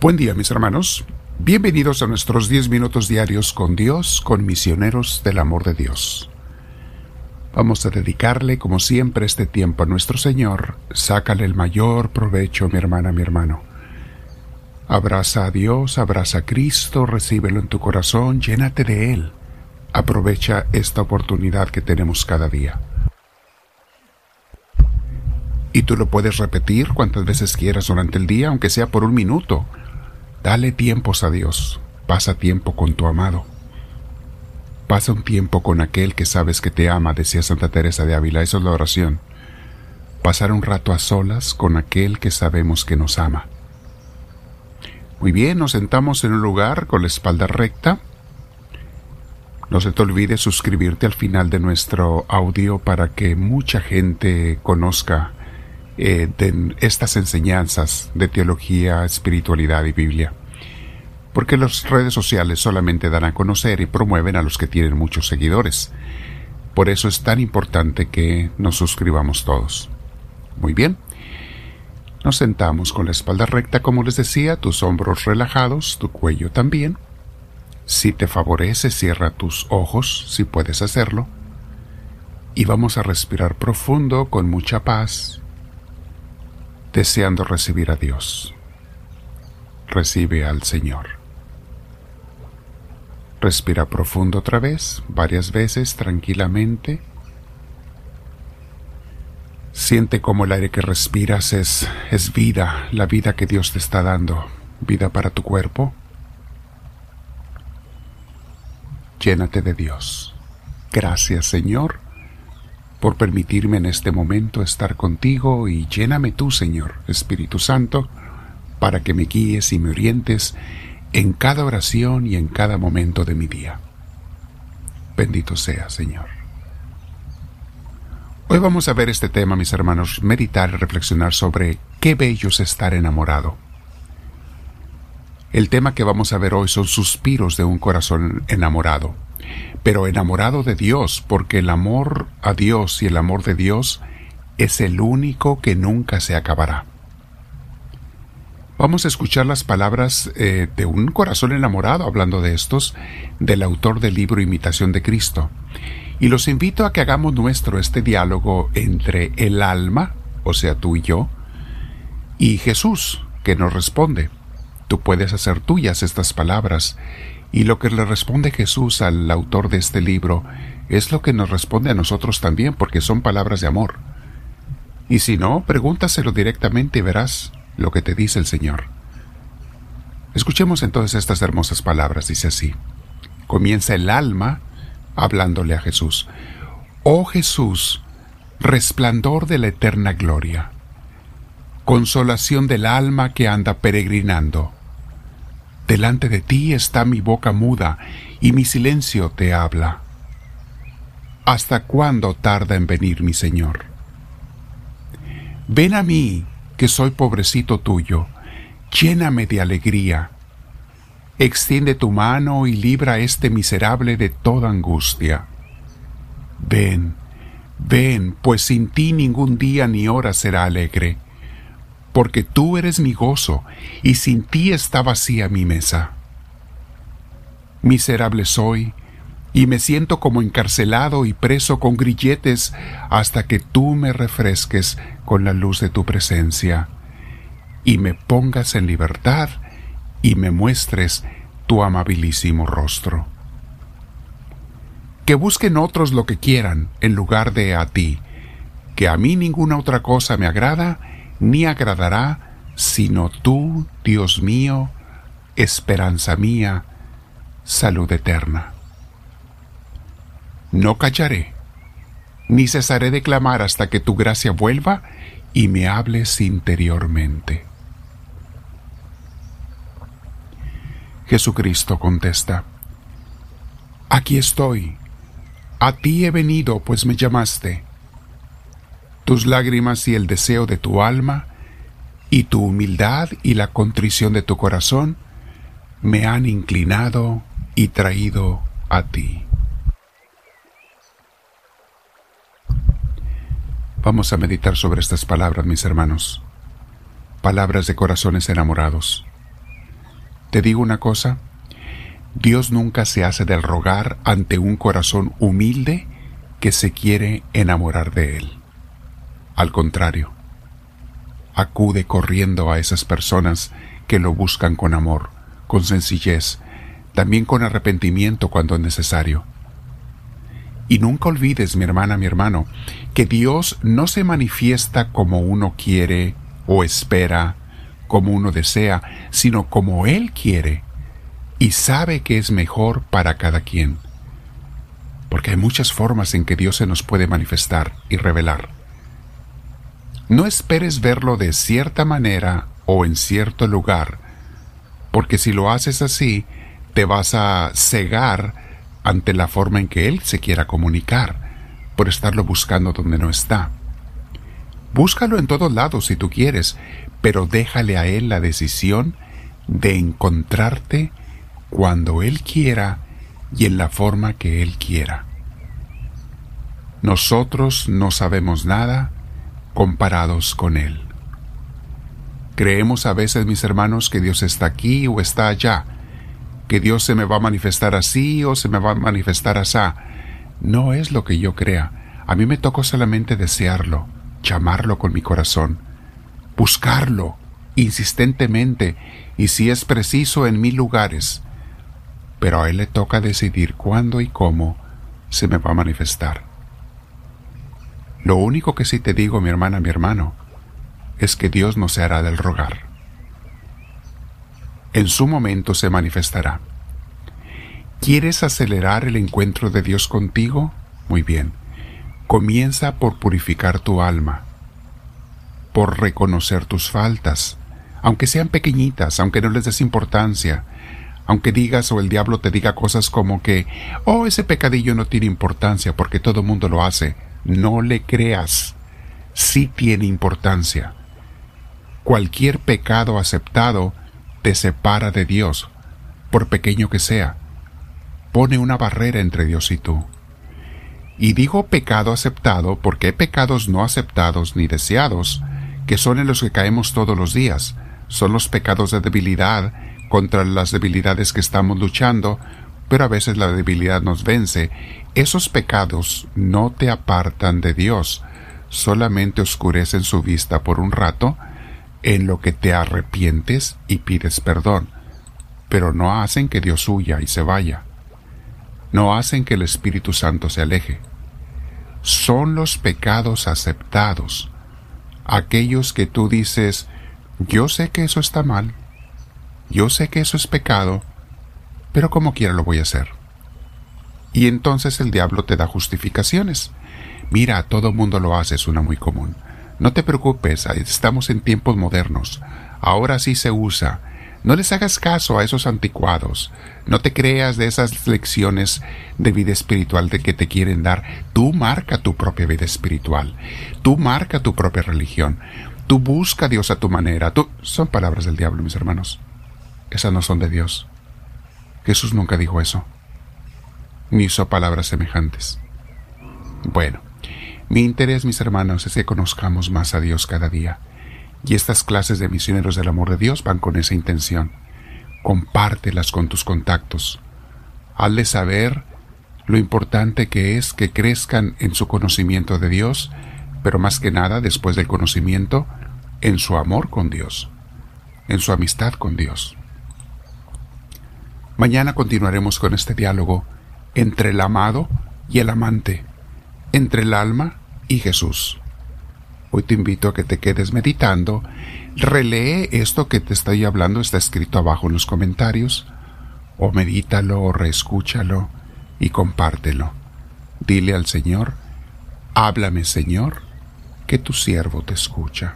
Buen día mis hermanos, bienvenidos a nuestros 10 minutos diarios con Dios, con misioneros del amor de Dios. Vamos a dedicarle como siempre este tiempo a nuestro Señor, sácale el mayor provecho mi hermana, mi hermano. Abraza a Dios, abraza a Cristo, recíbelo en tu corazón, llénate de Él. Aprovecha esta oportunidad que tenemos cada día. Y tú lo puedes repetir cuantas veces quieras durante el día, aunque sea por un minuto. Dale tiempos a Dios. Pasa tiempo con tu amado. Pasa un tiempo con aquel que sabes que te ama, decía Santa Teresa de Ávila. Esa es la oración. Pasar un rato a solas con aquel que sabemos que nos ama. Muy bien, nos sentamos en un lugar con la espalda recta. No se te olvide suscribirte al final de nuestro audio para que mucha gente conozca eh, de estas enseñanzas de teología, espiritualidad y Biblia. Porque las redes sociales solamente dan a conocer y promueven a los que tienen muchos seguidores. Por eso es tan importante que nos suscribamos todos. Muy bien. Nos sentamos con la espalda recta, como les decía, tus hombros relajados, tu cuello también. Si te favorece, cierra tus ojos, si puedes hacerlo. Y vamos a respirar profundo, con mucha paz, deseando recibir a Dios. Recibe al Señor. Respira profundo otra vez, varias veces, tranquilamente. Siente como el aire que respiras es, es vida, la vida que Dios te está dando, vida para tu cuerpo. Llénate de Dios. Gracias Señor por permitirme en este momento estar contigo y lléname tú, Señor, Espíritu Santo, para que me guíes y me orientes en cada oración y en cada momento de mi día. Bendito sea, Señor. Hoy vamos a ver este tema, mis hermanos, meditar y reflexionar sobre qué bello es estar enamorado. El tema que vamos a ver hoy son suspiros de un corazón enamorado pero enamorado de Dios, porque el amor a Dios y el amor de Dios es el único que nunca se acabará. Vamos a escuchar las palabras eh, de un corazón enamorado hablando de estos, del autor del libro Imitación de Cristo. Y los invito a que hagamos nuestro este diálogo entre el alma, o sea, tú y yo, y Jesús, que nos responde. Tú puedes hacer tuyas estas palabras y lo que le responde Jesús al autor de este libro es lo que nos responde a nosotros también, porque son palabras de amor. Y si no, pregúntaselo directamente y verás lo que te dice el Señor. Escuchemos entonces estas hermosas palabras, dice así. Comienza el alma hablándole a Jesús. Oh Jesús, resplandor de la eterna gloria, consolación del alma que anda peregrinando Delante de ti está mi boca muda y mi silencio te habla. ¿Hasta cuándo tarda en venir mi Señor? Ven a mí, que soy pobrecito tuyo, lléname de alegría. Extiende tu mano y libra a este miserable de toda angustia. Ven, ven, pues sin ti ningún día ni hora será alegre porque tú eres mi gozo, y sin ti está vacía mi mesa. Miserable soy, y me siento como encarcelado y preso con grilletes hasta que tú me refresques con la luz de tu presencia, y me pongas en libertad y me muestres tu amabilísimo rostro. Que busquen otros lo que quieran en lugar de a ti, que a mí ninguna otra cosa me agrada, ni agradará sino tú, Dios mío, esperanza mía, salud eterna. No callaré, ni cesaré de clamar hasta que tu gracia vuelva y me hables interiormente. Jesucristo contesta, Aquí estoy, a ti he venido, pues me llamaste tus lágrimas y el deseo de tu alma, y tu humildad y la contrición de tu corazón me han inclinado y traído a ti. Vamos a meditar sobre estas palabras, mis hermanos, palabras de corazones enamorados. Te digo una cosa, Dios nunca se hace del rogar ante un corazón humilde que se quiere enamorar de Él. Al contrario, acude corriendo a esas personas que lo buscan con amor, con sencillez, también con arrepentimiento cuando es necesario. Y nunca olvides, mi hermana, mi hermano, que Dios no se manifiesta como uno quiere o espera, como uno desea, sino como Él quiere y sabe que es mejor para cada quien. Porque hay muchas formas en que Dios se nos puede manifestar y revelar. No esperes verlo de cierta manera o en cierto lugar, porque si lo haces así, te vas a cegar ante la forma en que Él se quiera comunicar, por estarlo buscando donde no está. Búscalo en todos lados si tú quieres, pero déjale a Él la decisión de encontrarte cuando Él quiera y en la forma que Él quiera. Nosotros no sabemos nada comparados con Él. Creemos a veces, mis hermanos, que Dios está aquí o está allá, que Dios se me va a manifestar así o se me va a manifestar así. No es lo que yo crea. A mí me tocó solamente desearlo, llamarlo con mi corazón, buscarlo insistentemente y si es preciso en mil lugares. Pero a Él le toca decidir cuándo y cómo se me va a manifestar. Lo único que sí te digo, mi hermana, mi hermano, es que Dios no se hará del rogar. En su momento se manifestará. ¿Quieres acelerar el encuentro de Dios contigo? Muy bien. Comienza por purificar tu alma, por reconocer tus faltas, aunque sean pequeñitas, aunque no les des importancia, aunque digas o el diablo te diga cosas como que, oh, ese pecadillo no tiene importancia porque todo el mundo lo hace. No le creas. Sí tiene importancia. Cualquier pecado aceptado te separa de Dios, por pequeño que sea. Pone una barrera entre Dios y tú. Y digo pecado aceptado porque hay pecados no aceptados ni deseados, que son en los que caemos todos los días. Son los pecados de debilidad contra las debilidades que estamos luchando, pero a veces la debilidad nos vence. Esos pecados no te apartan de Dios, solamente oscurecen su vista por un rato en lo que te arrepientes y pides perdón, pero no hacen que Dios huya y se vaya. No hacen que el Espíritu Santo se aleje. Son los pecados aceptados, aquellos que tú dices, yo sé que eso está mal, yo sé que eso es pecado, pero como quiera lo voy a hacer. Y entonces el diablo te da justificaciones. Mira, todo mundo lo hace, es una muy común. No te preocupes, estamos en tiempos modernos. Ahora sí se usa. No les hagas caso a esos anticuados. No te creas de esas lecciones de vida espiritual de que te quieren dar. Tú marca tu propia vida espiritual. Tú marca tu propia religión. Tú busca a Dios a tu manera. Tú... Son palabras del diablo, mis hermanos. Esas no son de Dios. Jesús nunca dijo eso ni hizo palabras semejantes. Bueno, mi interés, mis hermanos, es que conozcamos más a Dios cada día. Y estas clases de misioneros del amor de Dios van con esa intención. Compártelas con tus contactos. Hazles saber lo importante que es que crezcan en su conocimiento de Dios, pero más que nada, después del conocimiento, en su amor con Dios, en su amistad con Dios. Mañana continuaremos con este diálogo entre el amado y el amante, entre el alma y Jesús. Hoy te invito a que te quedes meditando, relee esto que te estoy hablando, está escrito abajo en los comentarios, o medítalo o reescúchalo y compártelo. Dile al Señor, háblame Señor, que tu siervo te escucha.